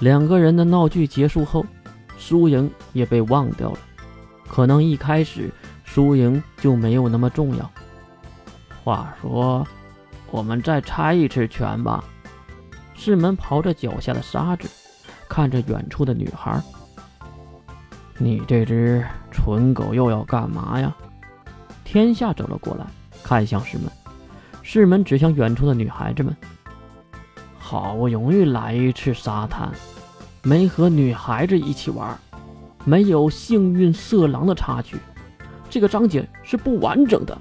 两个人的闹剧结束后，输赢也被忘掉了。可能一开始输赢就没有那么重要。话说，我们再猜一次拳吧。世门刨着脚下的沙子，看着远处的女孩。你这只蠢狗又要干嘛呀？天下走了过来，看向世门。世门指向远处的女孩子们。好不容易来一次沙滩，没和女孩子一起玩，没有幸运色狼的插曲，这个章节是不完整的。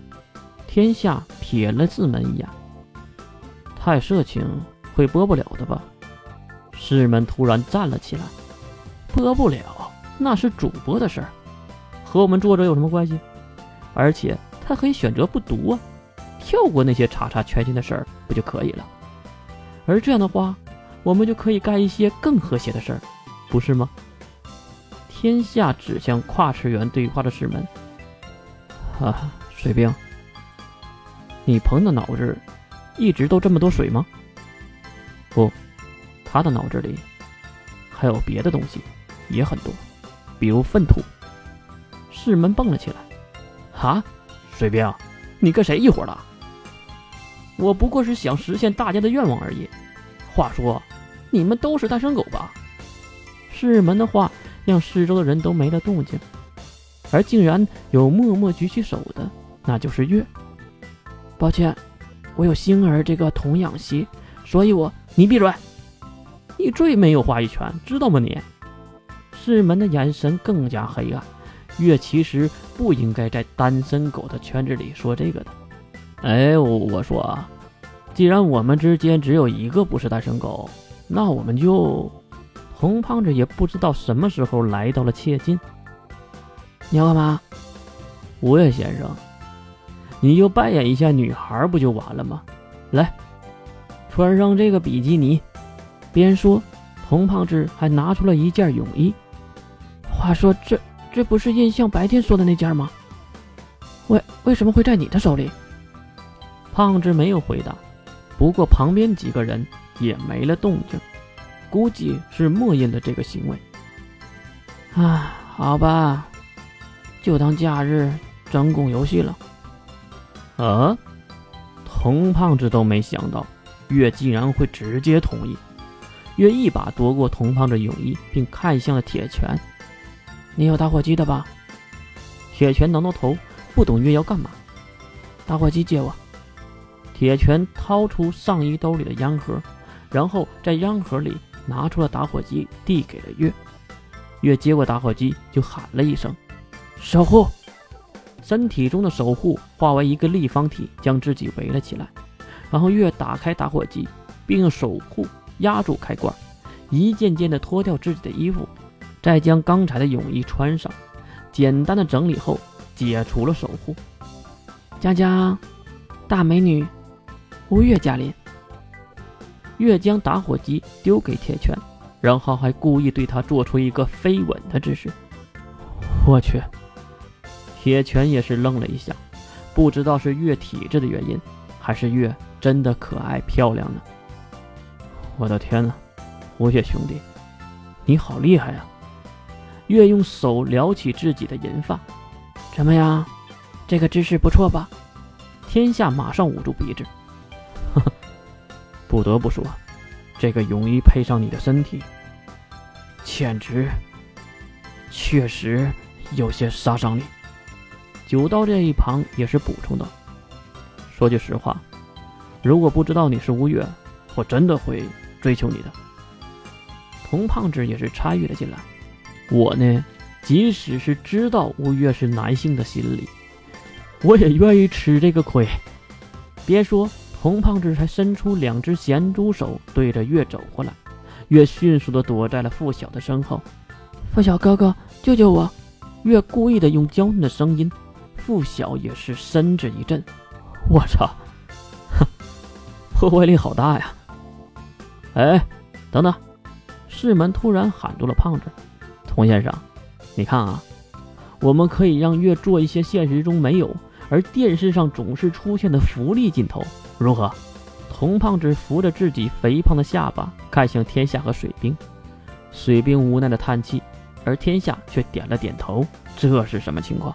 天下瞥了世门一眼。太色情会播不了的吧？世门突然站了起来。播不了。那是主播的事儿，和我们作者有什么关系？而且他可以选择不读啊，跳过那些叉叉圈心的事儿不就可以了？而这样的话，我们就可以干一些更和谐的事儿，不是吗？天下指向跨次元对话的师门。啊，水兵，你鹏的脑子一直都这么多水吗？不，他的脑子里还有别的东西，也很多。比如粪土，世门蹦了起来。哈，水兵，你跟谁一伙的？我不过是想实现大家的愿望而已。话说，你们都是单身狗吧？世门的话让四周的人都没了动静，而竟然有默默举起手的，那就是月。抱歉，我有星儿这个童养媳，所以我……你闭嘴！你最没有话语权，知道吗你？世门的眼神更加黑暗。月其实不应该在单身狗的圈子里说这个的。哎，我说啊，既然我们之间只有一个不是单身狗，那我们就……红胖子也不知道什么时候来到了切近。你要干嘛？吴越先生，你就扮演一下女孩不就完了吗？来，穿上这个比基尼。边说，红胖子还拿出了一件泳衣。话说，这这不是印象白天说的那件吗？为为什么会在你的手里？胖子没有回答，不过旁边几个人也没了动静，估计是默认了这个行为。啊，好吧，就当假日专供游戏了。啊，童胖子都没想到月竟然会直接同意，月一把夺过童胖子泳衣，并看向了铁拳。你有打火机的吧？铁拳挠挠头，不懂月要干嘛。打火机借我。铁拳掏出上衣兜里的烟盒，然后在烟盒里拿出了打火机，递给了月。月接过打火机，就喊了一声：“守护！”身体中的守护化为一个立方体，将自己围了起来。然后月打开打火机，并用守护压住开关，一件件的脱掉自己的衣服。再将刚才的泳衣穿上，简单的整理后，解除了守护。佳佳，大美女，吴越驾临。月将打火机丢给铁拳，然后还故意对他做出一个飞吻的姿势。我去！铁拳也是愣了一下，不知道是月体质的原因，还是月真的可爱漂亮呢？我的天哪，吴越兄弟，你好厉害呀！月用手撩起自己的银发，怎么样？这个姿势不错吧？天下马上捂住鼻子，呵呵，不得不说，这个泳衣配上你的身体，简直，确实有些杀伤力。九刀这一旁也是补充道：“说句实话，如果不知道你是吴越，我真的会追求你的。”童胖子也是参与了进来。我呢，即使是知道吴越是男性的心理，我也愿意吃这个亏。别说，红胖子还伸出两只咸猪手对着月走过来，月迅速的躲在了付晓的身后。付晓哥哥，救救我！月故意的用娇嫩的声音，付晓也是身子一震。我操，哼，破坏力好大呀！哎，等等！世门突然喊住了胖子。童先生，你看啊，我们可以让月做一些现实中没有，而电视上总是出现的福利镜头，如何？童胖子扶着自己肥胖的下巴，看向天下和水兵。水兵无奈的叹气，而天下却点了点头。这是什么情况？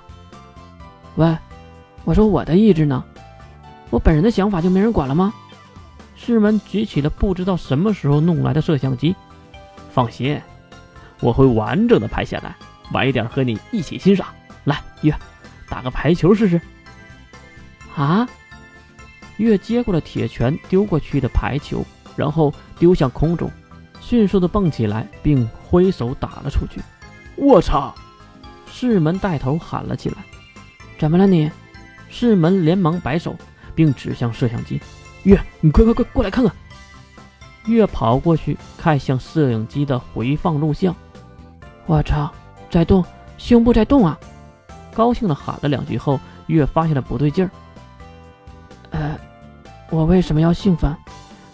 喂，我说我的意志呢？我本人的想法就没人管了吗？世门举起了不知道什么时候弄来的摄像机。放心，我会完整的拍下来，晚一点和你一起欣赏。来，月，打个排球试试。啊！月接过了铁拳丢过去的排球，然后丢向空中，迅速的蹦起来，并挥手打了出去。我操！世门带头喊了起来：“怎么了你？”世门连忙摆手，并指向摄像机：“月，你快快快过来看看！”月跑过去，看向摄影机的回放录像。我操，在动，胸部在动啊！高兴的喊了两句后，月发现了不对劲儿。呃，我为什么要兴奋？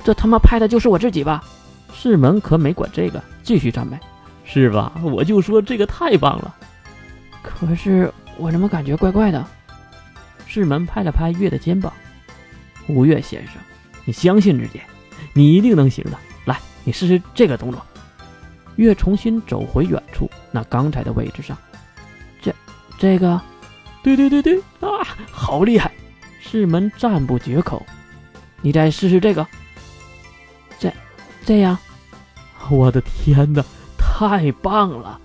这他妈拍的就是我自己吧？世门可没管这个，继续赞美：“是吧？我就说这个太棒了。”可是我怎么感觉怪怪的？世门拍了拍月的肩膀：“吴越先生，你相信自己，你一定能行的。来，你试试这个动作。”月重新走回远处那刚才的位置上。这，这个，对对对对啊，好厉害！世门赞不绝口。你再试试这个。这，这样，我的天哪，太棒了！